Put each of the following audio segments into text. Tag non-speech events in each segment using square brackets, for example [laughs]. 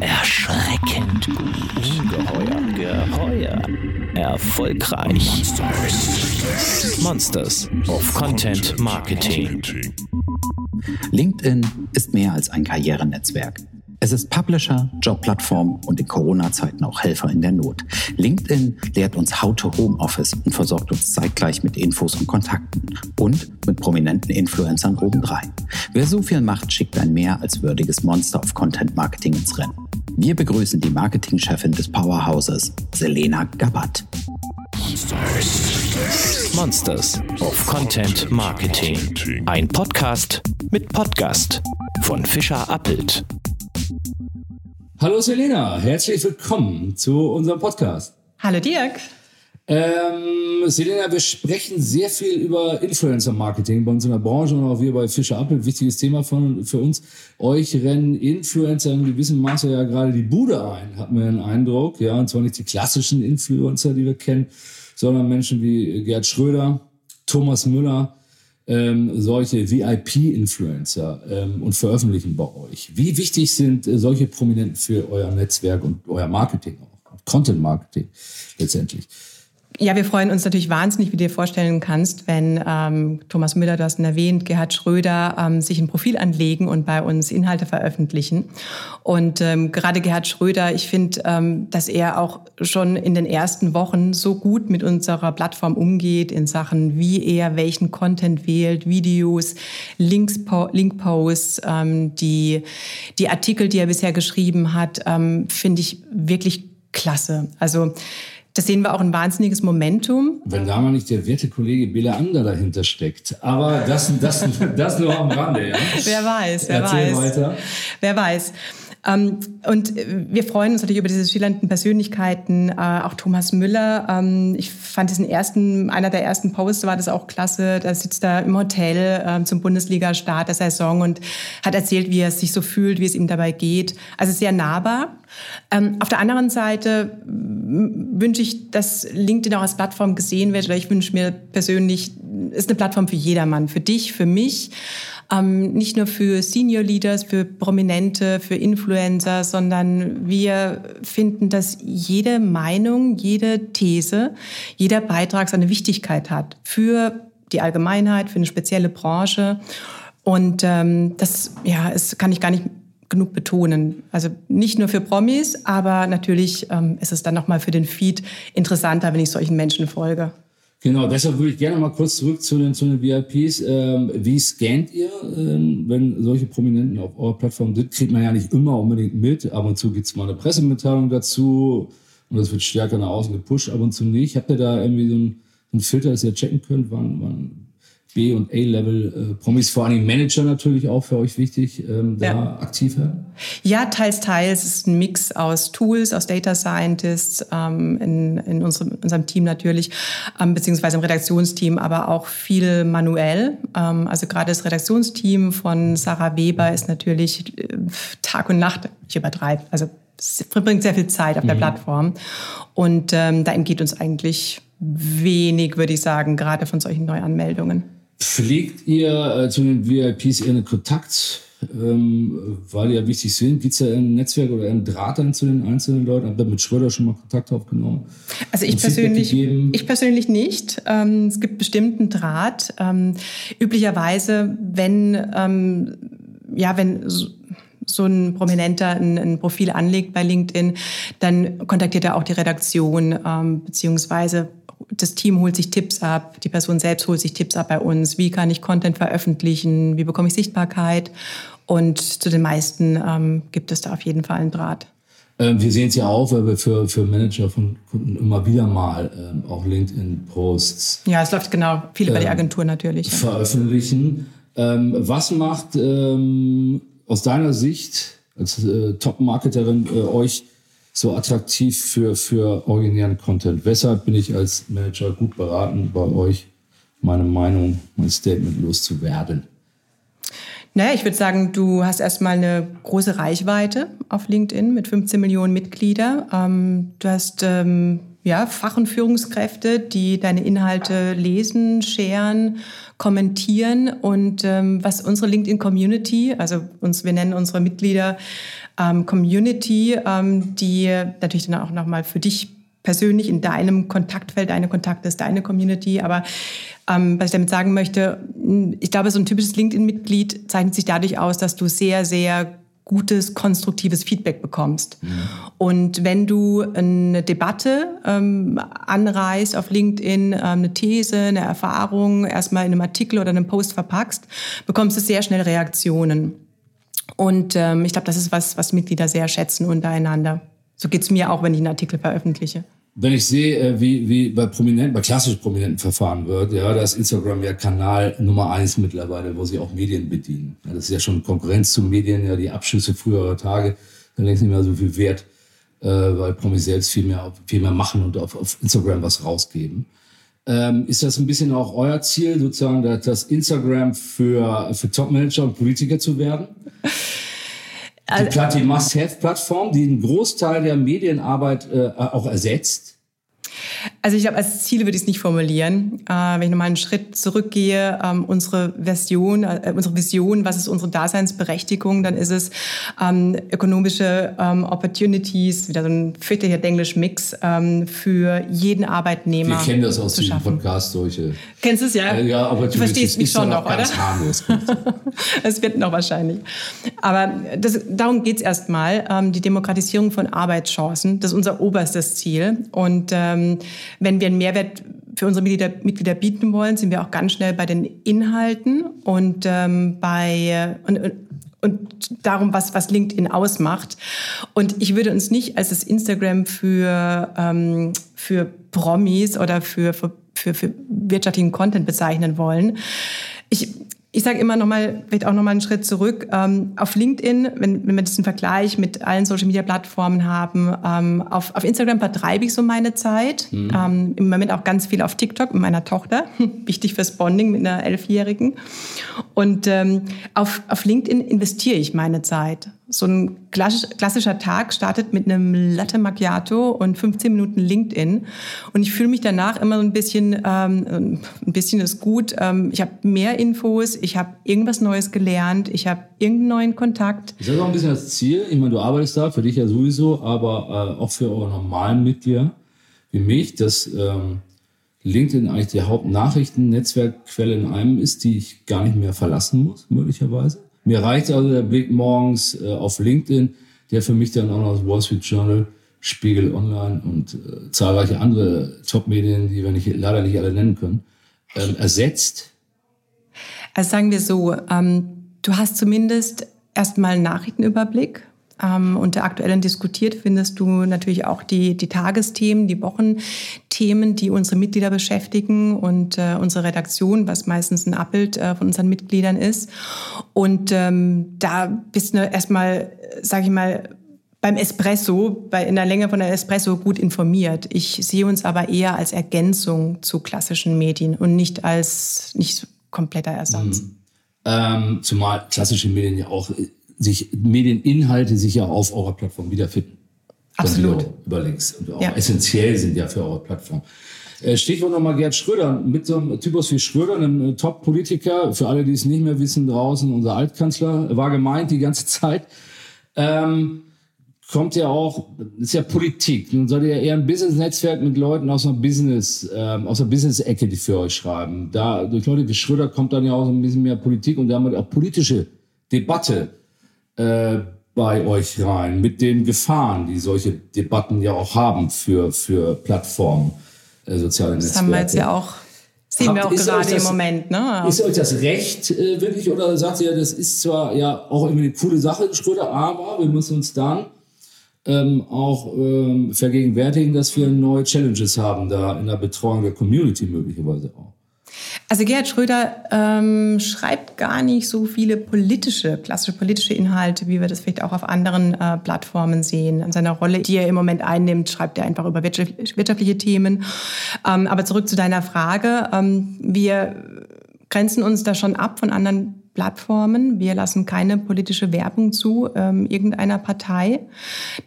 Erschreckend gut. Ungeheuer. Geheuer. Erfolgreich. Monsters of Content Marketing. LinkedIn ist mehr als ein Karrierenetzwerk. Es ist Publisher, Jobplattform und in Corona-Zeiten auch Helfer in der Not. LinkedIn lehrt uns How to Homeoffice und versorgt uns zeitgleich mit Infos und Kontakten und mit prominenten Influencern obendrein. Wer so viel macht, schickt ein mehr als würdiges Monster of Content Marketing ins Rennen. Wir begrüßen die Marketingchefin des Powerhouses, Selena Gabat. Monsters of Content Marketing. Ein Podcast mit Podcast von Fischer Appelt. Hallo Selena, herzlich willkommen zu unserem Podcast. Hallo Dirk. Ähm, Selena, wir sprechen sehr viel über Influencer-Marketing bei uns in der Branche und auch wir bei Fischer Appel. Wichtiges Thema von, für uns. Euch rennen Influencer in gewissem Maße ja gerade die Bude ein, hat man den Eindruck. Ja, und zwar nicht die klassischen Influencer, die wir kennen, sondern Menschen wie Gerd Schröder, Thomas Müller, ähm, solche VIP-Influencer ähm, und veröffentlichen bei euch. Wie wichtig sind äh, solche Prominenten für euer Netzwerk und euer Marketing auch? Content-Marketing letztendlich. Ja, wir freuen uns natürlich wahnsinnig, wie du dir vorstellen kannst, wenn ähm, Thomas Müller, du hast ihn erwähnt, Gerhard Schröder ähm, sich ein Profil anlegen und bei uns Inhalte veröffentlichen. Und ähm, gerade Gerhard Schröder, ich finde, ähm, dass er auch schon in den ersten Wochen so gut mit unserer Plattform umgeht in Sachen, wie er welchen Content wählt, Videos, Links, Linkposts, ähm, die, die Artikel, die er bisher geschrieben hat, ähm, finde ich wirklich klasse. Also das sehen wir auch ein wahnsinniges Momentum. Wenn da mal nicht der werte Kollege Bela Ander dahinter steckt. Aber das, das, das nur am Rande. Ja? Wer weiß, wer Erzähl weiß. weiter. Wer weiß. Ähm, und wir freuen uns natürlich über diese vielen Persönlichkeiten, äh, auch Thomas Müller. Ähm, ich fand diesen ersten, einer der ersten Posts war das auch klasse. Da sitzt er im Hotel ähm, zum Bundesliga-Start der Saison und hat erzählt, wie er sich so fühlt, wie es ihm dabei geht. Also sehr nahbar. Auf der anderen Seite wünsche ich, dass LinkedIn auch als Plattform gesehen wird. Oder ich wünsche mir persönlich, ist eine Plattform für jedermann, für dich, für mich ähm, nicht nur für Senior Leaders, für Prominente, für Influencer, sondern wir finden, dass jede Meinung, jede These, jeder Beitrag seine Wichtigkeit hat für die Allgemeinheit, für eine spezielle Branche. Und ähm, das ja, es kann ich gar nicht genug betonen. Also nicht nur für Promis, aber natürlich ähm, ist es dann nochmal für den Feed interessanter, wenn ich solchen Menschen folge. Genau, deshalb würde ich gerne mal kurz zurück zu den, zu den VIPs. Ähm, wie scannt ihr, ähm, wenn solche Prominenten auf eurer Plattform sind? Kriegt man ja nicht immer unbedingt mit. Ab und zu gibt's mal eine Pressemitteilung dazu und das wird stärker nach außen gepusht, ab und zu nicht. Habt ihr da irgendwie so einen, einen Filter, dass ihr checken könnt, wann, wann B- und A-Level-Promis, äh, vor allem Manager natürlich auch für euch wichtig, ähm, da ja. aktiv werden? Ja, teils, teils. Es ist ein Mix aus Tools, aus Data Scientists, ähm, in, in unserem, unserem Team natürlich, ähm, beziehungsweise im Redaktionsteam, aber auch viel manuell. Ähm, also gerade das Redaktionsteam von Sarah Weber ist natürlich äh, Tag und Nacht, ich übertreibe, also es verbringt sehr viel Zeit auf der mhm. Plattform. Und ähm, da entgeht uns eigentlich wenig, würde ich sagen, gerade von solchen Neuanmeldungen. Pflegt ihr äh, zu den VIPs ihren Kontakt, ähm, weil die ja wichtig sind? Gibt es da ein Netzwerk oder ein Draht dann zu den einzelnen Leuten? Habt ihr mit Schröder schon mal Kontakt aufgenommen? Also ich persönlich, ich persönlich nicht. Ähm, es gibt bestimmten Draht. Ähm, üblicherweise, wenn, ähm, ja, wenn so ein Prominenter ein, ein, Profil anlegt bei LinkedIn, dann kontaktiert er auch die Redaktion, ähm, beziehungsweise das Team holt sich Tipps ab, die Person selbst holt sich Tipps ab bei uns. Wie kann ich Content veröffentlichen? Wie bekomme ich Sichtbarkeit? Und zu den meisten ähm, gibt es da auf jeden Fall einen Draht. Ähm, wir sehen es ja auch, weil wir für, für Manager von Kunden immer wieder mal ähm, auch LinkedIn-Posts. Ja, es läuft genau viel über die ähm, Agentur natürlich. Veröffentlichen. Ähm, was macht aus deiner Sicht als äh, Top-Marketerin äh, euch so attraktiv für, für originären Content? Weshalb bin ich als Manager gut beraten, bei euch meine Meinung, mein Statement loszuwerden? Naja, ich würde sagen, du hast erstmal eine große Reichweite auf LinkedIn mit 15 Millionen Mitgliedern. Ähm, du hast ähm, ja, Fach- und Führungskräfte, die deine Inhalte lesen, scheren, kommentieren und ähm, was unsere LinkedIn-Community, also uns, wir nennen unsere Mitglieder ähm, Community, ähm, die natürlich dann auch nochmal für dich persönlich in deinem Kontaktfeld, deine Kontakte ist deine Community. Aber ähm, was ich damit sagen möchte, ich glaube, so ein typisches LinkedIn-Mitglied zeichnet sich dadurch aus, dass du sehr, sehr gutes, konstruktives Feedback bekommst. Mhm. Und wenn du eine Debatte ähm, anreißt auf LinkedIn, ähm, eine These, eine Erfahrung, erstmal in einem Artikel oder einem Post verpackst, bekommst du sehr schnell Reaktionen. Und ähm, ich glaube, das ist was, was Mitglieder sehr schätzen untereinander. So geht's mir auch, wenn ich einen Artikel veröffentliche. Wenn ich sehe, äh, wie, wie bei Prominenten, bei klassisch Prominenten verfahren wird, ja, da ist Instagram ja Kanal Nummer eins mittlerweile, wo sie auch Medien bedienen. Ja, das ist ja schon Konkurrenz zu Medien, ja, die Abschüsse früherer Tage, da längst nicht mehr so viel wert, äh, weil Promis selbst viel mehr, viel mehr machen und auf, auf Instagram was rausgeben. Ähm, ist das ein bisschen auch euer Ziel, sozusagen das Instagram für, für Topmanager und Politiker zu werden? Die, die Must-Have-Plattform, die einen Großteil der Medienarbeit äh, auch ersetzt. Also ich glaube, als Ziele würde ich es nicht formulieren. Äh, wenn ich nochmal einen Schritt zurückgehe, ähm, unsere Version, äh, unsere Vision, was ist unsere Daseinsberechtigung, dann ist es ähm, ökonomische ähm, Opportunities, wieder so ein fürchterlicher Englisch-Mix ähm, für jeden Arbeitnehmer. Wir kennen das aus dem Podcast, solche. Kennst du es ja? Äh, ja, aber du verstehst mich schon noch, oder? [laughs] Es wird noch wahrscheinlich. Aber das, darum geht es erstmal, ähm, die Demokratisierung von Arbeitschancen. Das ist unser oberstes Ziel. Und ähm, wenn wir einen Mehrwert für unsere Mitglieder, Mitglieder bieten wollen, sind wir auch ganz schnell bei den Inhalten und ähm, bei und, und darum, was, was LinkedIn ausmacht. Und ich würde uns nicht als das Instagram für, ähm, für Promis oder für, für, für, für wirtschaftlichen Content bezeichnen wollen. Ich, ich sage immer noch mal, vielleicht auch noch mal einen Schritt zurück. Ähm, auf LinkedIn, wenn, wenn wir diesen Vergleich mit allen Social-Media-Plattformen haben, ähm, auf, auf Instagram vertreibe ich so meine Zeit. Mhm. Ähm, Im Moment auch ganz viel auf TikTok mit meiner Tochter. [laughs] Wichtig fürs Bonding mit einer Elfjährigen. Und ähm, auf, auf LinkedIn investiere ich meine Zeit. So ein klassischer Tag startet mit einem Latte Macchiato und 15 Minuten LinkedIn. Und ich fühle mich danach immer so ein bisschen, ähm, ein bisschen ist gut. Ähm, ich habe mehr Infos, ich habe irgendwas Neues gelernt, ich habe irgendeinen neuen Kontakt. Ist das auch ein bisschen das Ziel? Ich meine, du arbeitest da, für dich ja sowieso, aber äh, auch für eure normalen Mitglieder wie mich, dass ähm, LinkedIn eigentlich die Hauptnachrichten-Netzwerkquelle in einem ist, die ich gar nicht mehr verlassen muss, möglicherweise. Mir reicht also der Blick morgens äh, auf LinkedIn, der für mich dann auch noch das Wall Street Journal, Spiegel Online und äh, zahlreiche andere Top-Medien, die wir nicht, leider nicht alle nennen können, ähm, ersetzt. Also sagen wir so, ähm, du hast zumindest erstmal einen Nachrichtenüberblick ähm, unter Aktuellen diskutiert findest du natürlich auch die, die Tagesthemen, die Wochenthemen, die unsere Mitglieder beschäftigen und äh, unsere Redaktion, was meistens ein Abbild äh, von unseren Mitgliedern ist. Und ähm, da bist du erstmal, sage ich mal, beim Espresso, bei, in der Länge von der Espresso gut informiert. Ich sehe uns aber eher als Ergänzung zu klassischen Medien und nicht als nicht kompletter Ersatz. Mhm. Ähm, zumal klassische Medien ja auch sich Medieninhalte sich ja auf eurer Plattform wiederfinden. Absolut. Über links und auch ja. essentiell sind ja für eure Plattform. Äh, Stichwort nochmal Gerd Schröder. Mit so einem Typus wie Schröder, einem äh, Top-Politiker, für alle, die es nicht mehr wissen draußen, unser Altkanzler, war gemeint die ganze [laughs] Zeit. Ähm, kommt ja auch, ist ja Politik. Nun sollte ja eher ein Business-Netzwerk mit Leuten aus einer Business, ähm, aus der Business-Ecke, die für euch schreiben. Da, durch Leute wie Schröder kommt dann ja auch so ein bisschen mehr Politik und damit auch politische Debatte äh, bei euch rein mit den Gefahren, die solche Debatten ja auch haben für, für Plattformen, äh, soziale das Netzwerke. Das haben wir jetzt ja auch, sehen Habt, wir auch gerade das, im Moment. Ne? Ist euch das recht äh, wirklich oder sagt ihr, das ist zwar ja auch irgendwie eine coole Sache, Schröder, aber wir müssen uns dann ähm, auch ähm, vergegenwärtigen, dass wir neue Challenges haben da in der Betreuung der Community möglicherweise auch. Also Gerhard Schröder ähm, schreibt gar nicht so viele politische, klassische politische Inhalte, wie wir das vielleicht auch auf anderen äh, Plattformen sehen. An seiner Rolle, die er im Moment einnimmt, schreibt er einfach über wirtschaftliche Themen. Ähm, aber zurück zu deiner Frage. Ähm, wir grenzen uns da schon ab von anderen Plattformen. Wir lassen keine politische Werbung zu ähm, irgendeiner Partei.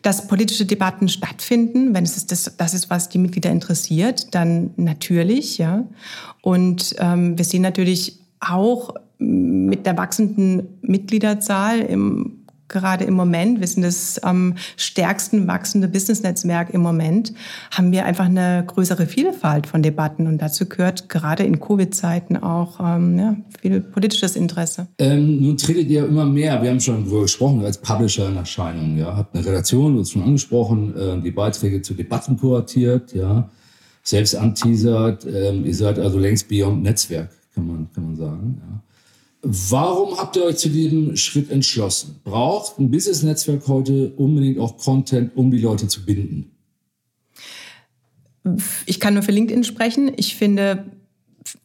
Dass politische Debatten stattfinden, wenn es ist das, das ist, was die Mitglieder interessiert, dann natürlich, ja. Und ähm, wir sehen natürlich auch mit der wachsenden Mitgliederzahl im gerade im Moment, wir sind das am stärksten wachsende Business-Netzwerk im Moment, haben wir einfach eine größere Vielfalt von Debatten. Und dazu gehört gerade in Covid-Zeiten auch ähm, ja, viel politisches Interesse. Ähm, nun tretet ihr immer mehr, wir haben schon darüber gesprochen, als Publisher in Erscheinung. Ja? Habt eine Redaktion, du hast schon angesprochen, äh, die Beiträge zu Debatten kuratiert, ja? Selbst anteasert. Ähm, ihr seid also längst beyond Netzwerk, kann man, kann man sagen. Ja? Warum habt ihr euch zu diesem Schritt entschlossen? Braucht ein Business-Netzwerk heute unbedingt auch Content, um die Leute zu binden? Ich kann nur für LinkedIn sprechen. Ich finde,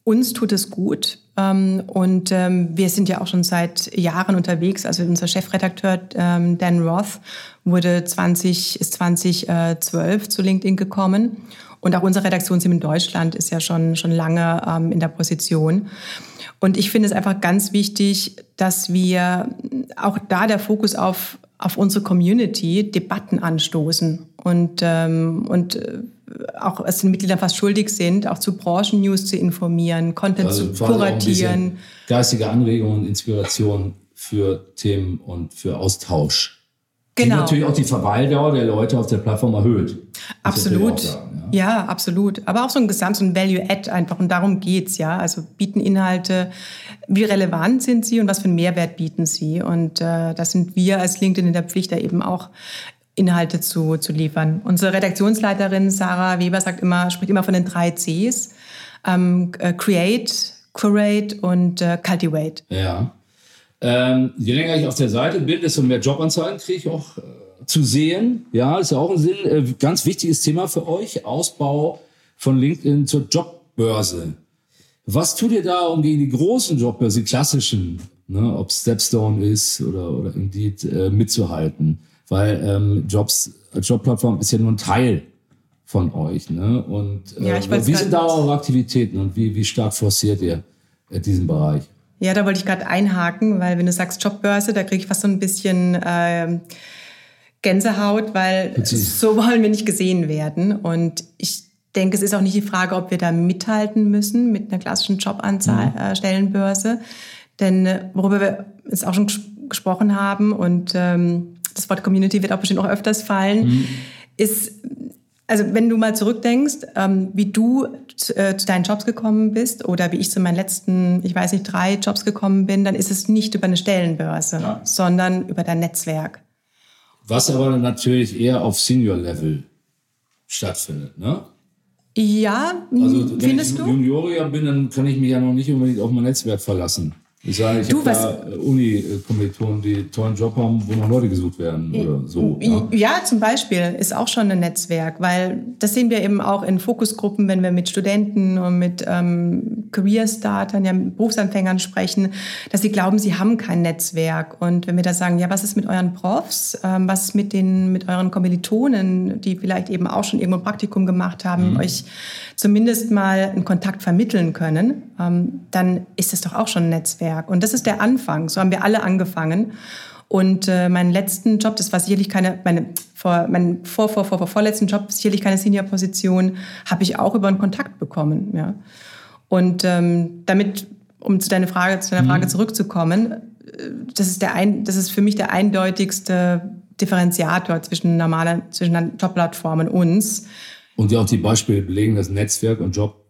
uns tut es gut. Ähm, und ähm, wir sind ja auch schon seit Jahren unterwegs. Also unser Chefredakteur ähm, Dan Roth wurde 20, ist 2012 zu LinkedIn gekommen. Und auch unser Redaktionsteam in Deutschland ist ja schon, schon lange in der Position. Und ich finde es einfach ganz wichtig, dass wir auch da der Fokus auf, auf unsere Community Debatten anstoßen und, ähm, und äh, auch es den Mitgliedern fast schuldig sind, auch zu Branchen-News zu informieren, Content also zu kuratieren. geistige Anregungen und Inspiration für Themen und für Austausch genau. die natürlich auch die Verweildauer der Leute auf der Plattform erhöht. Absolut. Sagen, ja. ja. absolut. Aber auch so ein Gesamt, so ein Value-Add einfach. Und darum geht's ja. Also bieten Inhalte, wie relevant sind sie und was für einen Mehrwert bieten sie? Und äh, das sind wir als LinkedIn in der Pflicht, da eben auch Inhalte zu, zu liefern. Unsere Redaktionsleiterin Sarah Weber sagt immer, spricht immer von den drei Cs. Ähm, äh, create, Curate und äh, Cultivate. Ja. Ähm, je länger ich auf der Seite bin, desto mehr Jobanzeigen kriege ich auch äh, zu sehen. Ja, ist ja auch ein Sinn. Äh, ganz wichtiges Thema für euch. Ausbau von LinkedIn zur Jobbörse. Was tut ihr da, um gegen die großen Jobbörsen, die klassischen, ne, ob Stepstone ist oder, oder Indeed, äh, mitzuhalten? Weil ähm, Jobs, Jobplattform ist ja nur ein Teil von euch. Ne? Und äh, ja, wie sind da eure Aktivitäten und wie, wie stark forciert ihr äh, diesen Bereich? Ja, da wollte ich gerade einhaken, weil wenn du sagst Jobbörse, da kriege ich fast so ein bisschen äh, Gänsehaut, weil so wollen wir nicht gesehen werden. Und ich denke, es ist auch nicht die Frage, ob wir da mithalten müssen mit einer klassischen Jobanstellenbörse. Mhm. Äh, Denn äh, worüber wir jetzt auch schon gesprochen haben und ähm, das Wort Community wird auch bestimmt auch öfters fallen, mhm. ist also wenn du mal zurückdenkst, ähm, wie du zu, äh, zu, deinen Jobs gekommen bist oder wie ich zu meinen letzten, ich weiß nicht, drei Jobs gekommen bin, dann ist es nicht über eine Stellenbörse, ja. sondern über dein Netzwerk. Was aber natürlich eher auf Senior-Level stattfindet, ne? Ja, also, wenn findest ich Juniorier bin, dann kann ich mich ja noch nicht unbedingt auf mein Netzwerk verlassen. Ich sage, ich habe da Uni-Kommilitonen, die einen tollen Job haben, wo noch Leute gesucht werden oder so. Ja. ja, zum Beispiel ist auch schon ein Netzwerk, weil das sehen wir eben auch in Fokusgruppen, wenn wir mit Studenten und mit ähm, Career-Startern, ja, mit Berufsanfängern sprechen, dass sie glauben, sie haben kein Netzwerk. Und wenn wir da sagen, ja, was ist mit euren Profs, ähm, was ist mit den, mit euren Kommilitonen, die vielleicht eben auch schon irgendwo ein Praktikum gemacht haben, mhm. euch zumindest mal einen Kontakt vermitteln können, ähm, dann ist das doch auch schon ein Netzwerk. Und das ist der Anfang. So haben wir alle angefangen. Und äh, meinen letzten Job, das war sicherlich keine, meine vor, mein vor, vor, vor, vor vorletzten Job, sicherlich keine Senior-Position, habe ich auch über einen Kontakt bekommen. Ja. Und ähm, damit, um zu deiner Frage, zu deiner Frage mhm. zurückzukommen, äh, das ist der ein, das ist für mich der eindeutigste Differenziator zwischen normalen, zwischen Jobplattformen und uns. Und ja auch die Beispiele belegen, dass Netzwerk und Job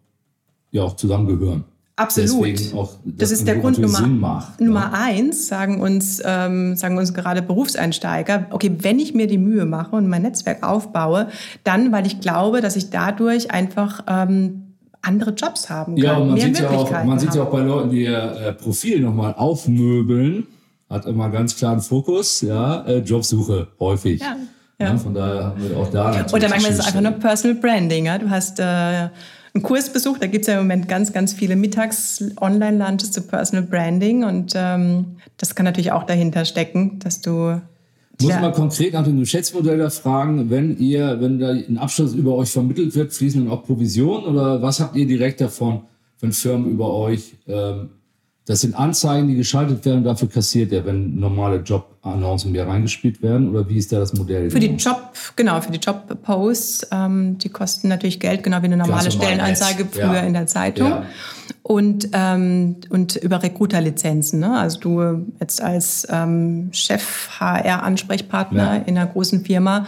ja auch zusammengehören. Absolut. Auch, das, ist der Grund Nummer, macht, Nummer ja. eins, sagen uns, ähm, sagen uns gerade Berufseinsteiger. Okay, wenn ich mir die Mühe mache und mein Netzwerk aufbaue, dann, weil ich glaube, dass ich dadurch einfach ähm, andere Jobs haben kann. Ja, und man mehr sieht ja auch, man sieht ja auch bei Leuten, die ihr äh, Profil nochmal aufmöbeln, hat immer ganz klaren Fokus, ja, äh, Jobsuche häufig. Ja. Ja. ja. von daher haben wir auch da natürlich. Oder manchmal ist es einfach nur Personal Branding. Ja? Du hast äh, einen Kurs besucht, da gibt es ja im Moment ganz, ganz viele Mittags-Online-Lunches zu Personal Branding und ähm, das kann natürlich auch dahinter stecken, dass du muss ja. man konkret nach dem Geschäftsmodell fragen, wenn ihr, wenn da ein Abschluss über euch vermittelt wird, fließen dann auch Provisionen oder was habt ihr direkt davon, wenn Firmen über euch ähm, Das sind Anzeigen, die geschaltet werden, dafür kassiert er, wenn normale Job-Annoncen mehr reingespielt werden? Oder wie ist da das Modell? Für die Job, genau, für die Job-Posts, ähm, die kosten natürlich Geld, genau wie eine normale Stellenanzeige früher ja. in der Zeitung. Ja. Und, ähm, und über Recruiter-Lizenzen. Ne? Also du jetzt als ähm, Chef-HR-Ansprechpartner ja. in einer großen Firma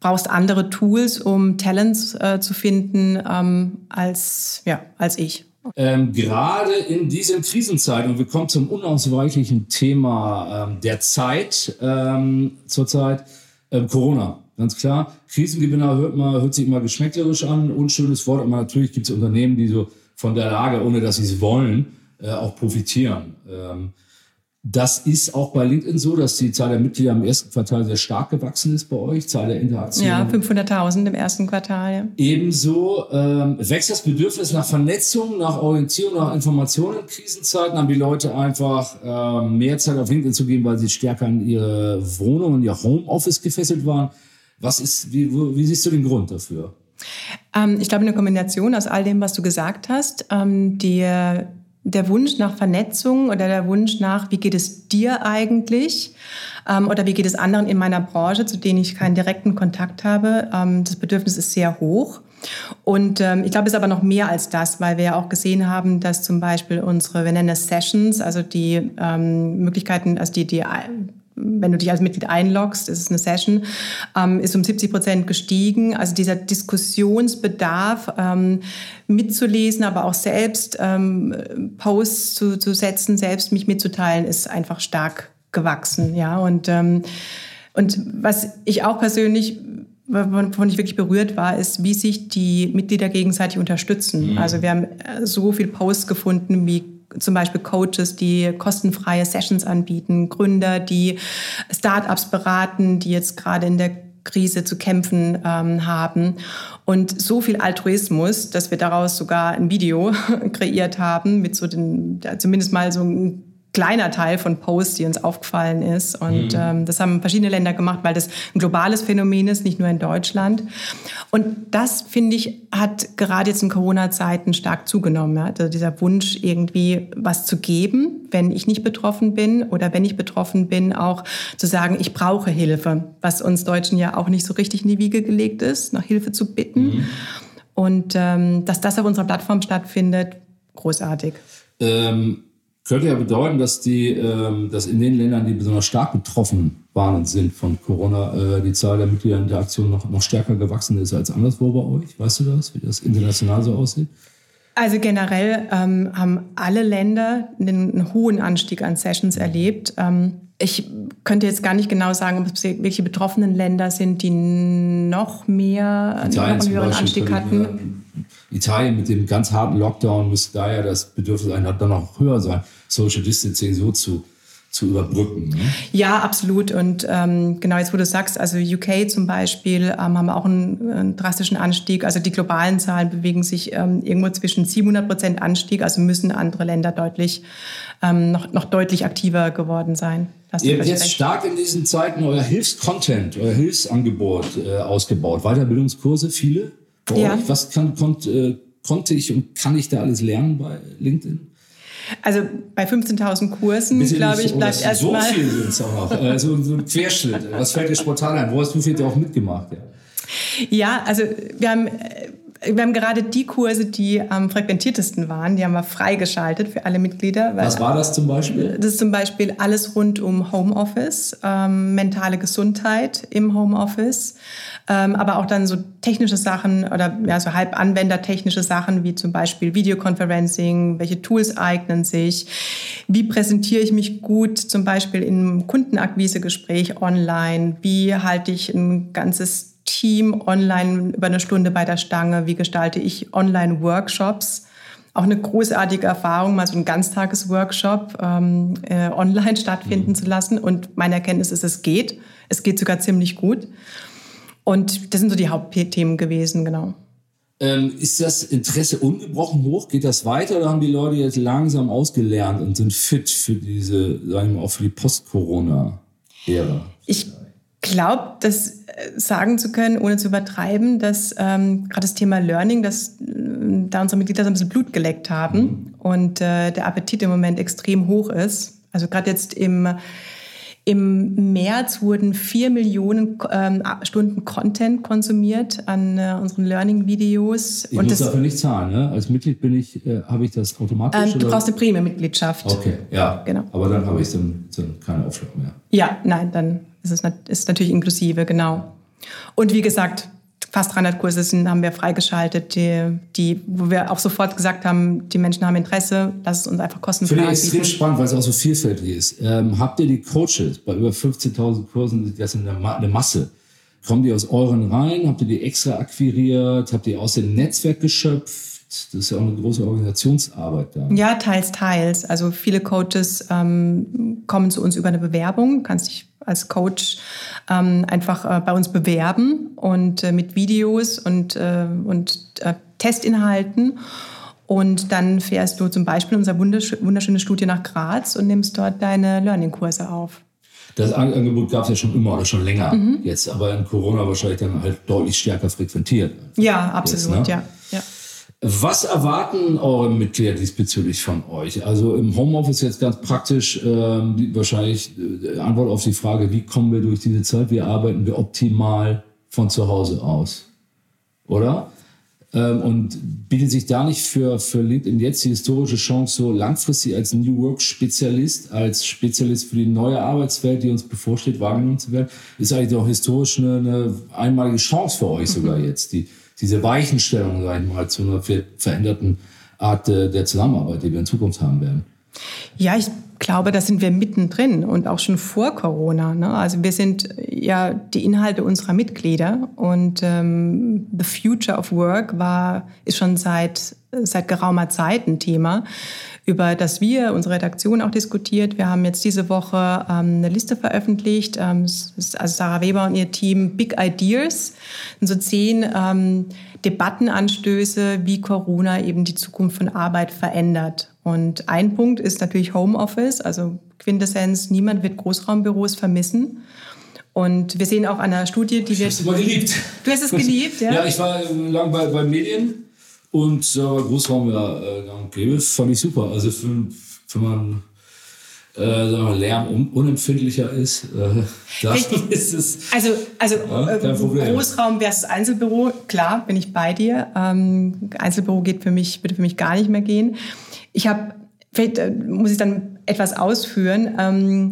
brauchst andere Tools, um Talents äh, zu finden, ähm, als, ja, als ich. Ähm, gerade in diesen Krisenzeiten, und wir kommen zum unausweichlichen Thema ähm, der Zeit ähm, zurzeit, ähm, Corona, ganz klar. Krisengewinner hört, man, hört sich immer geschmäcklerisch an, unschönes Wort, aber natürlich gibt es Unternehmen, die so von der Lage, ohne dass sie es wollen, äh, auch profitieren. Ähm, das ist auch bei LinkedIn so, dass die Zahl der Mitglieder im ersten Quartal sehr stark gewachsen ist bei euch, Zahl der Interaktionen. Ja, 500.000 im ersten Quartal. Ja. Ebenso ähm, wächst das Bedürfnis nach Vernetzung, nach Orientierung, nach Informationen in Krisenzeiten. Haben die Leute einfach äh, mehr Zeit auf LinkedIn zu geben, weil sie stärker an ihre Wohnung und ihr Homeoffice gefesselt waren. Was ist, wie, wie siehst du den Grund dafür? Ähm, ich glaube, eine Kombination aus all dem, was du gesagt hast. Ähm, die der Wunsch nach Vernetzung oder der Wunsch nach, wie geht es dir eigentlich ähm, oder wie geht es anderen in meiner Branche, zu denen ich keinen direkten Kontakt habe, ähm, das Bedürfnis ist sehr hoch. Und ähm, ich glaube, es ist aber noch mehr als das, weil wir ja auch gesehen haben, dass zum Beispiel unsere, wir nennen es Sessions, also die ähm, Möglichkeiten, also die, die wenn du dich als Mitglied einloggst, ist es eine Session, ähm, ist um 70 Prozent gestiegen. Also dieser Diskussionsbedarf ähm, mitzulesen, aber auch selbst ähm, Posts zu, zu setzen, selbst mich mitzuteilen, ist einfach stark gewachsen. Ja, und, ähm, und was ich auch persönlich wovon ich wirklich berührt war, ist, wie sich die Mitglieder gegenseitig unterstützen. Mhm. Also wir haben so viel Posts gefunden, wie zum Beispiel Coaches, die kostenfreie Sessions anbieten, Gründer, die Startups beraten, die jetzt gerade in der Krise zu kämpfen ähm, haben. Und so viel Altruismus, dass wir daraus sogar ein Video [laughs] kreiert haben, mit so den, zumindest mal so ein kleiner Teil von Posts, die uns aufgefallen ist. Und mhm. ähm, das haben verschiedene Länder gemacht, weil das ein globales Phänomen ist, nicht nur in Deutschland. Und das, finde ich, hat gerade jetzt in Corona-Zeiten stark zugenommen. Ja? Also dieser Wunsch, irgendwie was zu geben, wenn ich nicht betroffen bin oder wenn ich betroffen bin, auch zu sagen, ich brauche Hilfe, was uns Deutschen ja auch nicht so richtig in die Wiege gelegt ist, nach Hilfe zu bitten. Mhm. Und ähm, dass das auf unserer Plattform stattfindet, großartig. Ähm könnte ja bedeuten, dass die, ähm, dass in den Ländern, die besonders stark betroffen waren sind von Corona, äh, die Zahl der Mitglieder in der Aktion noch, noch stärker gewachsen ist als anderswo bei euch. Weißt du das, wie das international so aussieht? Also generell ähm, haben alle Länder einen, einen, hohen Anstieg an Sessions erlebt. Ähm, ich könnte jetzt gar nicht genau sagen, ob es welche betroffenen Länder sind, die noch mehr Italien einen höheren Anstieg hatten. Italien mit dem ganz harten Lockdown müsste da ja das Bedürfnis dann noch höher sein. Social Distancing so zu, zu überbrücken. Ne? Ja, absolut. Und ähm, genau jetzt, wo du sagst, also UK zum Beispiel ähm, haben auch einen, einen, drastischen Anstieg. Also die globalen Zahlen bewegen sich ähm, irgendwo zwischen 700 Prozent Anstieg. Also müssen andere Länder deutlich ähm, noch, noch deutlich aktiver geworden sein. Ihr habt jetzt recht. stark in diesen Zeiten euer Hilfscontent, euer Hilfsangebot äh, ausgebaut. Weiterbildungskurse, viele bei ja. euch. Was kann, konnt, äh, konnte ich und kann ich da alles lernen bei LinkedIn? Also bei 15.000 Kursen, glaube ich, bleibt erstmal. So viel sind es auch noch. Äh, so, so ein Querschnitt. Was fällt dir spontan ein? Wo hast du viel auch mitgemacht? Ja. Ja, also wir haben wir haben gerade die Kurse, die am frequentiertesten waren, die haben wir freigeschaltet für alle Mitglieder. Was war das zum Beispiel? Das ist zum Beispiel alles rund um Homeoffice, ähm, mentale Gesundheit im Homeoffice, ähm, aber auch dann so technische Sachen oder ja, so halb anwendertechnische Sachen wie zum Beispiel Videoconferencing, welche Tools eignen sich, wie präsentiere ich mich gut zum Beispiel im Kundenakquisegespräch online, wie halte ich ein ganzes Team online über eine Stunde bei der Stange? Wie gestalte ich Online-Workshops? Auch eine großartige Erfahrung, mal so einen Ganztagesworkshop ähm, äh, online stattfinden mhm. zu lassen. Und meine Erkenntnis ist, es geht. Es geht sogar ziemlich gut. Und das sind so die Hauptthemen gewesen, genau. Ähm, ist das Interesse ungebrochen hoch? Geht das weiter oder haben die Leute jetzt langsam ausgelernt und sind fit für diese, sagen wir mal, auch für die Post-Corona-Ära? Ich glaube, das äh, sagen zu können, ohne zu übertreiben, dass ähm, gerade das Thema Learning, dass äh, da unsere Mitglieder so ein bisschen Blut geleckt haben mhm. und äh, der Appetit im Moment extrem hoch ist. Also gerade jetzt im im März wurden vier Millionen ähm, Stunden Content konsumiert an äh, unseren Learning-Videos. Ich und muss das, dafür nicht zahlen, ne? Als Mitglied bin ich, äh, habe ich das automatisch? Ähm, du brauchst eine Premium-Mitgliedschaft. Okay, ja. Genau. Aber dann habe ich dann, dann keine Aufschlag mehr. Ja, nein, dann ist es ist natürlich inklusive, genau. Und wie gesagt, fast 300 Kurse sind, haben wir freigeschaltet, die, die, wo wir auch sofort gesagt haben, die Menschen haben Interesse, lass es uns einfach kostenfrei Finde ich extrem spannend, weil es auch so vielfältig ist. Ähm, habt ihr die Coaches bei über 15.000 Kursen, das ist eine, eine Masse, kommen die aus euren Reihen? Habt ihr die extra akquiriert? Habt ihr aus dem Netzwerk geschöpft? Das ist ja auch eine große Organisationsarbeit da. Ja, teils, teils. Also viele Coaches ähm, kommen zu uns über eine Bewerbung. Du kannst dich als Coach ähm, einfach äh, bei uns bewerben und äh, mit Videos und, äh, und äh, Testinhalten. Und dann fährst du zum Beispiel in unser wunderschöne Studie nach Graz und nimmst dort deine Learning-Kurse auf. Das Angebot gab es ja schon immer oder schon länger mhm. jetzt, aber in Corona wahrscheinlich dann halt deutlich stärker frequentiert. Ja, absolut, jetzt, ne? ja. Was erwarten eure Mitglieder diesbezüglich von euch? Also im Homeoffice jetzt ganz praktisch ähm, wahrscheinlich äh, Antwort auf die Frage, wie kommen wir durch diese Zeit? Wie arbeiten wir optimal von zu Hause aus? Oder? Ähm, und bietet sich da nicht für, für LinkedIn jetzt die historische Chance, so langfristig als New Work-Spezialist, als Spezialist für die neue Arbeitswelt, die uns bevorsteht, wahrgenommen zu werden? Ist eigentlich auch historisch eine, eine einmalige Chance für euch sogar mhm. jetzt, die diese Weichenstellung, sag ich mal, zu einer veränderten Art der Zusammenarbeit, die wir in Zukunft haben werden. Ja, ich glaube, da sind wir mittendrin und auch schon vor Corona. Ne? Also wir sind ja die Inhalte unserer Mitglieder und ähm, The Future of Work war ist schon seit seit geraumer Zeit ein Thema über das wir, unsere Redaktion auch diskutiert. Wir haben jetzt diese Woche ähm, eine Liste veröffentlicht, ähm, also Sarah Weber und ihr Team Big Ideas, so zehn ähm, Debattenanstöße, wie Corona eben die Zukunft von Arbeit verändert. Und ein Punkt ist natürlich Homeoffice, also Quintessenz, niemand wird Großraumbüros vermissen. Und wir sehen auch an einer Studie, die wir. Ich habe es immer geliebt. Du hast es geliebt, ja? Ja, ich war lang bei, bei Medien und äh, Großraum ja äh, gang gäbe, fand ich super. Also für, wenn man äh, sagen wir, Lärm unempfindlicher ist, äh, [laughs] dann ist es. Also, also ja, äh, Großraum versus Einzelbüro, klar, bin ich bei dir. Ähm, Einzelbüro geht für mich, würde für mich gar nicht mehr gehen. Ich habe, vielleicht äh, muss ich dann etwas ausführen. Ähm,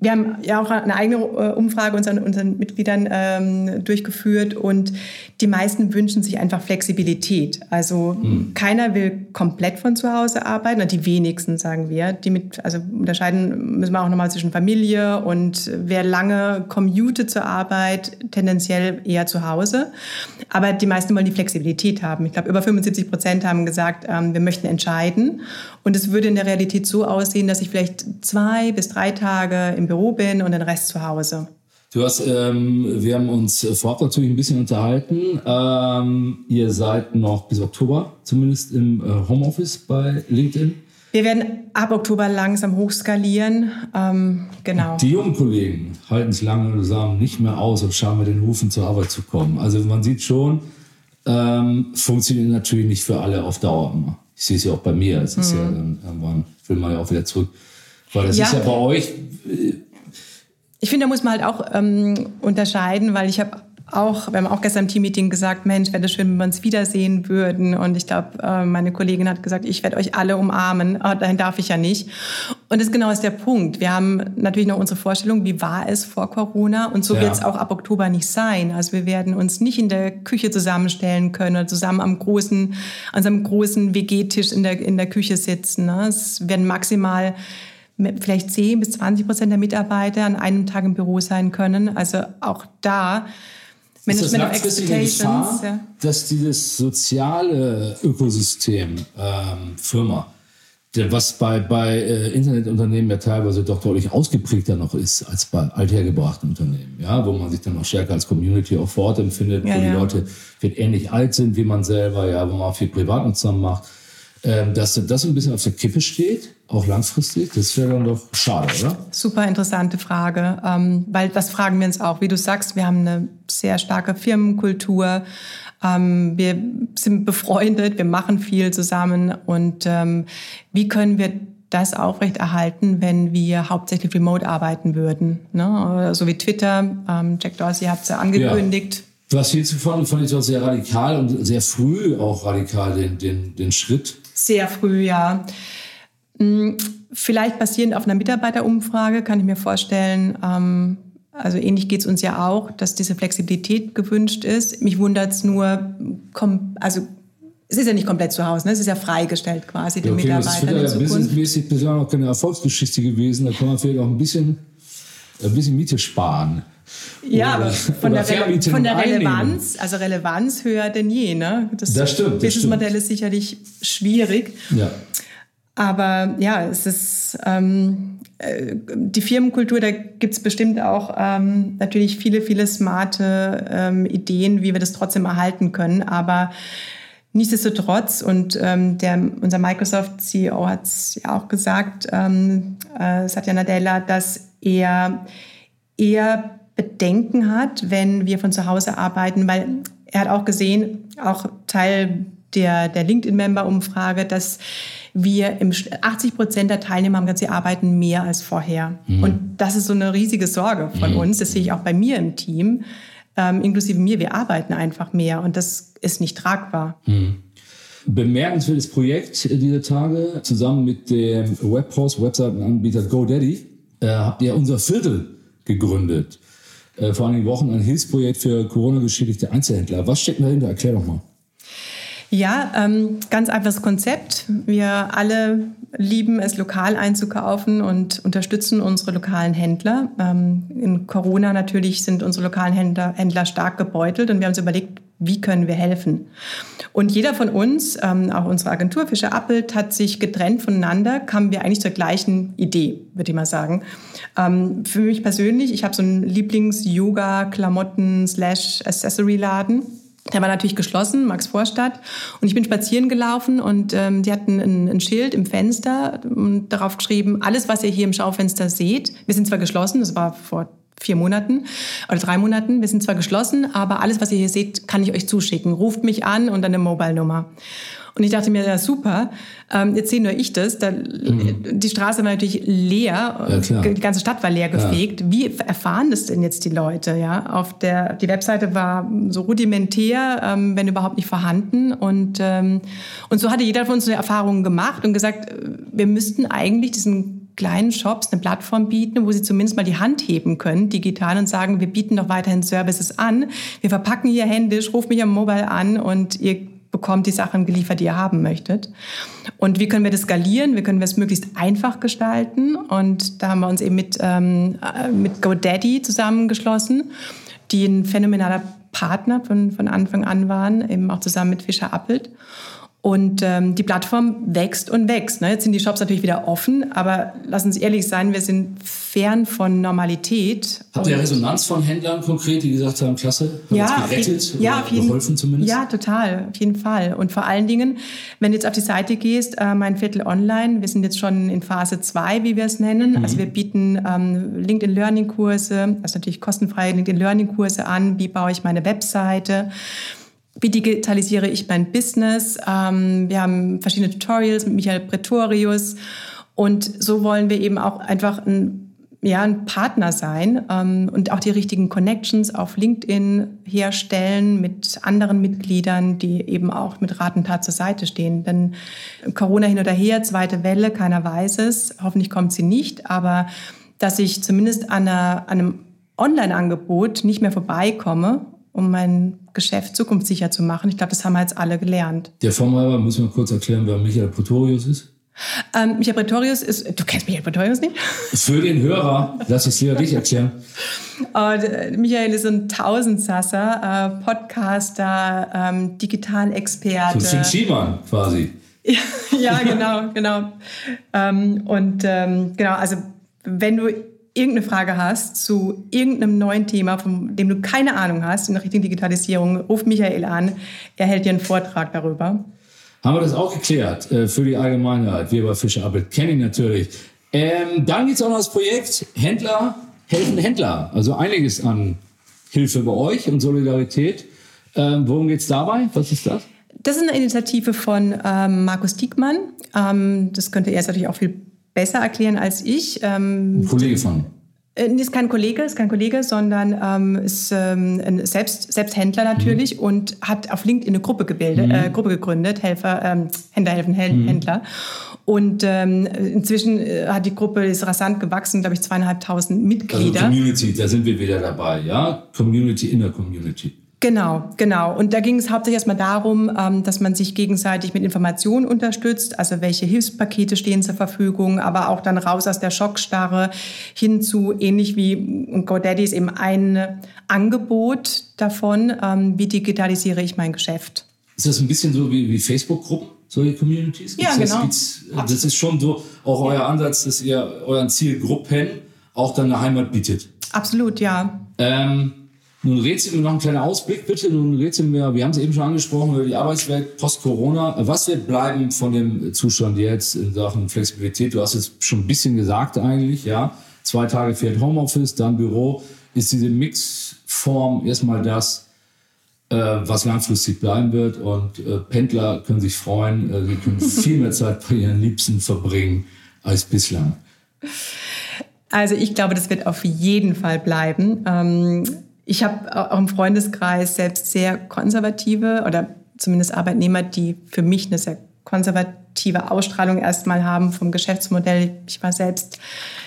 wir haben ja auch eine eigene äh, Umfrage unseren, unseren Mitgliedern ähm, durchgeführt und die meisten wünschen sich einfach Flexibilität. Also hm. keiner will komplett von zu Hause arbeiten, die wenigsten sagen wir. Die mit, also unterscheiden müssen wir auch nochmal zwischen Familie und wer lange commutet zur Arbeit, tendenziell eher zu Hause. Aber die meisten wollen die Flexibilität haben. Ich glaube, über 75 Prozent haben gesagt, ähm, wir möchten entscheiden. Und es würde in der Realität so aussehen, dass ich vielleicht zwei bis drei Tage im Büro bin und den Rest zu Hause. Du hast, ähm, wir haben uns vorab natürlich ein bisschen unterhalten. Ähm, ihr seid noch bis Oktober zumindest im äh, Homeoffice bei LinkedIn. Wir werden ab Oktober langsam hochskalieren. Ähm, genau. Die jungen Kollegen halten es langsam nicht mehr aus und schauen mit den Hufen zur Arbeit zu kommen. Also man sieht schon, ähm, funktioniert natürlich nicht für alle auf Dauer immer. Ich sehe es ja auch bei mir. Es ist mhm. ja dann irgendwann will man ja auch wieder zurück. Weil das ja. ist ja bei euch. Äh, ich finde, da muss man halt auch ähm, unterscheiden, weil ich habe auch, wir haben auch gestern im Teammeeting gesagt, Mensch, wäre das schön, wenn wir uns wiedersehen würden. Und ich glaube, äh, meine Kollegin hat gesagt, ich werde euch alle umarmen. Oh, dahin darf ich ja nicht. Und das genau ist der Punkt. Wir haben natürlich noch unsere Vorstellung, wie war es vor Corona? Und so ja. wird es auch ab Oktober nicht sein. Also wir werden uns nicht in der Küche zusammenstellen können oder zusammen am großen, an unserem großen WG-Tisch in der, in der Küche sitzen. Ne? Es werden maximal vielleicht 10 bis 20 Prozent der Mitarbeiter an einem Tag im Büro sein können. Also auch da Management of Expectations. Gefahr, ja. dass dieses soziale Ökosystem ähm, Firma, was bei, bei äh, Internetunternehmen ja teilweise doch deutlich ausgeprägter noch ist als bei althergebrachten Unternehmen, ja, wo man sich dann noch stärker als Community auch vor Ort empfindet, ja, wo ja. die Leute wird ähnlich alt sind wie man selber, ja, wo man auch viel Privatnutzung macht dass das ein bisschen auf der Kippe steht, auch langfristig, das wäre dann doch schade, oder? Super interessante Frage, ähm, weil das fragen wir uns auch. Wie du sagst, wir haben eine sehr starke Firmenkultur. Ähm, wir sind befreundet, wir machen viel zusammen. Und ähm, wie können wir das aufrechterhalten, wenn wir hauptsächlich remote arbeiten würden? Ne? So wie Twitter, ähm, Jack Dorsey hat es ja angekündigt. Ja was hältst du von? Fand ich auch sehr radikal und sehr früh auch radikal den, den, den Schritt. Sehr früh, ja. Hm, vielleicht basierend auf einer Mitarbeiterumfrage kann ich mir vorstellen, ähm, also ähnlich geht es uns ja auch, dass diese Flexibilität gewünscht ist. Mich wundert es nur, also es ist ja nicht komplett zu Hause, ne? es ist ja freigestellt quasi den okay, Mitarbeitern Das ist ja businessmäßig bislang noch keine Erfolgsgeschichte gewesen. Da kann man vielleicht auch ein bisschen, ein bisschen Miete sparen. Ja, aber von der, Re von der Relevanz, also Relevanz höher denn je. Ne? Das, das stimmt. Businessmodell ist sicherlich schwierig. Ja. Aber ja, es ist ähm, äh, die Firmenkultur, da gibt es bestimmt auch ähm, natürlich viele, viele smarte ähm, Ideen, wie wir das trotzdem erhalten können. Aber nichtsdestotrotz, und ähm, der, unser Microsoft-CEO hat es ja auch gesagt, ähm, äh, Satya Nadella, dass er eher Bedenken hat, wenn wir von zu Hause arbeiten, weil er hat auch gesehen, auch Teil der, der LinkedIn-Member-Umfrage, dass wir im 80 Prozent der Teilnehmer haben gesagt, sie arbeiten mehr als vorher. Mhm. Und das ist so eine riesige Sorge von mhm. uns. Das sehe ich auch bei mir im Team, ähm, inklusive mir. Wir arbeiten einfach mehr und das ist nicht tragbar. Mhm. Bemerkenswertes Projekt dieser Tage. Zusammen mit dem Webhost, Webseitenanbieter GoDaddy, äh, habt ihr unser Viertel gegründet. Äh, vor einigen Wochen ein Hilfsprojekt für Corona-geschädigte Einzelhändler. Was steckt dahinter? Erklär doch mal. Ja, ähm, ganz einfaches Konzept. Wir alle lieben es, lokal einzukaufen und unterstützen unsere lokalen Händler. Ähm, in Corona natürlich sind unsere lokalen Händler, Händler stark gebeutelt und wir haben uns überlegt, wie können wir helfen? Und jeder von uns, ähm, auch unsere Agentur Fischer Appelt, hat sich getrennt voneinander, kamen wir eigentlich zur gleichen Idee, würde ich mal sagen. Ähm, für mich persönlich, ich habe so einen Lieblings-Yoga-Klamotten-Accessory-Laden. Der war natürlich geschlossen, Max Vorstadt. Und ich bin spazieren gelaufen und ähm, die hatten ein, ein, Schild im Fenster und darauf geschrieben, alles, was ihr hier im Schaufenster seht, wir sind zwar geschlossen, das war vor vier Monaten oder drei Monaten. Wir sind zwar geschlossen, aber alles, was ihr hier seht, kann ich euch zuschicken. Ruft mich an und dann eine Mobile-Nummer. Und ich dachte mir, ja super, ähm, jetzt sehe nur ich das. Da, mhm. Die Straße war natürlich leer, ja, die ganze Stadt war leer gefegt. Ja. Wie erfahren das denn jetzt die Leute? Ja, auf der die Webseite war so rudimentär, ähm, wenn überhaupt nicht vorhanden. Und ähm, und so hatte jeder von uns eine Erfahrung gemacht und gesagt, äh, wir müssten eigentlich diesen kleinen Shops eine Plattform bieten, wo sie zumindest mal die Hand heben können, digital, und sagen, wir bieten noch weiterhin Services an. Wir verpacken hier händisch, ruft mich am Mobile an und ihr bekommt die Sachen geliefert, die ihr haben möchtet. Und wie können wir das skalieren? Wie können wir es möglichst einfach gestalten? Und da haben wir uns eben mit, ähm, äh, mit GoDaddy zusammengeschlossen, die ein phänomenaler Partner von, von Anfang an waren, eben auch zusammen mit Fischer Appelt. Und ähm, die Plattform wächst und wächst. Ne? Jetzt sind die Shops natürlich wieder offen, aber lass uns ehrlich sein, wir sind fern von Normalität. Habt ihr Resonanz von Händlern konkret, die gesagt haben, klasse, haben ja, gerettet ja, auf jeden, geholfen zumindest? Ja, total, auf jeden Fall. Und vor allen Dingen, wenn du jetzt auf die Seite gehst, äh, mein Viertel online, wir sind jetzt schon in Phase 2, wie wir es nennen. Mhm. Also wir bieten ähm, LinkedIn Learning Kurse, also natürlich kostenfreie LinkedIn Learning Kurse an, wie baue ich meine Webseite wie digitalisiere ich mein Business? Ähm, wir haben verschiedene Tutorials mit Michael Pretorius. Und so wollen wir eben auch einfach ein, ja, ein Partner sein ähm, und auch die richtigen Connections auf LinkedIn herstellen mit anderen Mitgliedern, die eben auch mit Rat und Tat zur Seite stehen. Denn Corona hin oder her, zweite Welle, keiner weiß es. Hoffentlich kommt sie nicht. Aber dass ich zumindest an, einer, an einem Online-Angebot nicht mehr vorbeikomme um mein Geschäft zukunftssicher zu machen. Ich glaube, das haben wir jetzt alle gelernt. Der Formhalber, müssen wir kurz erklären, wer Michael Pretorius ist? Ähm, Michael Pretorius ist, du kennst Michael Pretorius nicht? Für den Hörer, lass es dir dich erklären. [laughs] Und Michael ist ein Tausendsasser, äh, Podcaster, ähm, Digitalexperte. So ein Schiemann quasi. ja, [laughs] ja, genau, genau. Ähm, und ähm, genau, also wenn du irgendeine Frage hast zu irgendeinem neuen Thema, von dem du keine Ahnung hast in Richtung Digitalisierung, ruf Michael an. Er hält dir einen Vortrag darüber. Haben wir das auch geklärt äh, für die Allgemeinheit. Wir bei Fischer Appelt kennen ihn natürlich. Ähm, dann gibt es auch noch das Projekt Händler helfen Händler. Also einiges an Hilfe bei euch und Solidarität. Ähm, worum geht es dabei? Was ist das? Das ist eine Initiative von ähm, Markus Diekmann. Ähm, das könnte er natürlich auch viel besser erklären als ich. Ähm, ein Kollege von. Äh, ist kein Kollege, ist kein Kollege, sondern ähm, ist ähm, ein Selbst, Selbsthändler natürlich mhm. und hat auf LinkedIn eine Gruppe gebildet, mhm. äh, Gruppe gegründet, Helfer, ähm, Händler helfen Hel mhm. Händler. Und ähm, inzwischen äh, hat die Gruppe ist rasant gewachsen, glaube ich, zweieinhalbtausend Mitglieder. Also Community, da sind wir wieder dabei, ja? Community in der Community. Genau, genau. Und da ging es hauptsächlich erstmal darum, ähm, dass man sich gegenseitig mit Informationen unterstützt, also welche Hilfspakete stehen zur Verfügung, aber auch dann raus aus der Schockstarre hin zu, ähnlich wie GoDaddy ist eben ein Angebot davon, ähm, wie digitalisiere ich mein Geschäft. Ist das ein bisschen so wie, wie Facebook-Gruppen, solche Communities? Gibt's ja, genau. Das, das ist schon so auch euer Ansatz, dass ihr euren Zielgruppen auch dann eine Heimat bietet. Absolut, ja. Ähm, nun rätseln wir noch einen kleinen Ausblick, bitte. Nun rätseln wir, wir haben es eben schon angesprochen, über die Arbeitswelt post-Corona. Was wird bleiben von dem Zustand jetzt in Sachen Flexibilität? Du hast es schon ein bisschen gesagt eigentlich, ja. Zwei Tage fährt Homeoffice, dann Büro. Ist diese Mixform erstmal das, äh, was langfristig bleiben wird? Und äh, Pendler können sich freuen, äh, sie können [laughs] viel mehr Zeit bei ihren Liebsten verbringen als bislang. Also ich glaube, das wird auf jeden Fall bleiben. Ähm ich habe auch im Freundeskreis selbst sehr konservative oder zumindest Arbeitnehmer, die für mich eine sehr konservative Ausstrahlung erstmal haben vom Geschäftsmodell. Ich war selbst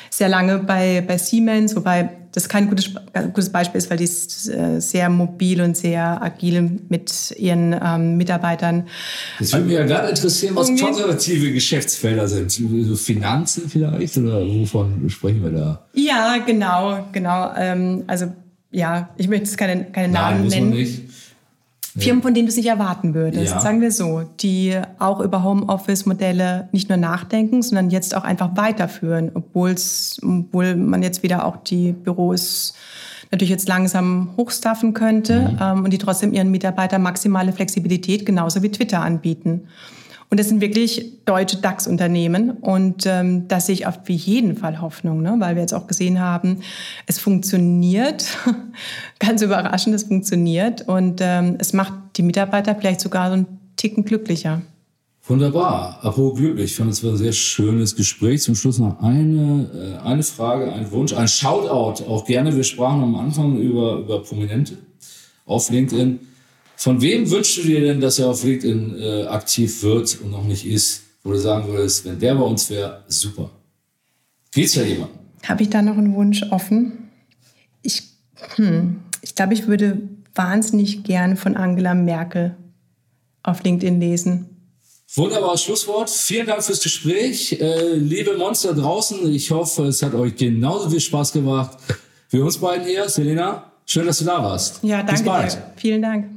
sehr lange bei, bei Siemens, wobei das kein gutes, gutes Beispiel ist, weil die ist äh, sehr mobil und sehr agil mit ihren ähm, Mitarbeitern. Das würde mich ja gerade interessieren, was konservative Geschäftsfelder sind. So Finanzen vielleicht oder wovon sprechen wir da? Ja, genau, genau. Ähm, also ja, ich möchte jetzt keine, keine Namen Nein, nennen. Nicht. Firmen, von denen du es nicht erwarten würdest, ja. sagen wir so, die auch über Homeoffice-Modelle nicht nur nachdenken, sondern jetzt auch einfach weiterführen, obwohl's, obwohl man jetzt wieder auch die Büros natürlich jetzt langsam hochstaffen könnte mhm. ähm, und die trotzdem ihren Mitarbeitern maximale Flexibilität genauso wie Twitter anbieten. Und das sind wirklich deutsche DAX-Unternehmen. Und ähm, da sehe ich auf jeden Fall Hoffnung, ne? weil wir jetzt auch gesehen haben, es funktioniert. [laughs] Ganz überraschend, es funktioniert. Und ähm, es macht die Mitarbeiter vielleicht sogar so einen Ticken glücklicher. Wunderbar. Apropos glücklich. Ich fand, es war ein sehr schönes Gespräch. Zum Schluss noch eine, äh, eine Frage, ein Wunsch, ein Shoutout auch gerne. Wir sprachen am Anfang über, über Prominente auf LinkedIn. Von wem wünschst du dir denn, dass er auf LinkedIn äh, aktiv wird und noch nicht ist? Wo du sagen würdest, wenn der bei uns wäre, super. Geht's ja jemand? Habe ich da noch einen Wunsch offen? Ich, hm, ich glaube, ich würde wahnsinnig gern von Angela Merkel auf LinkedIn lesen. Wunderbares Schlusswort. Vielen Dank fürs Gespräch. Äh, liebe Monster draußen, ich hoffe, es hat euch genauso viel Spaß gemacht wie uns beiden hier. Selena, schön, dass du da warst. Ja, danke Bis bald. Dir. Vielen Dank.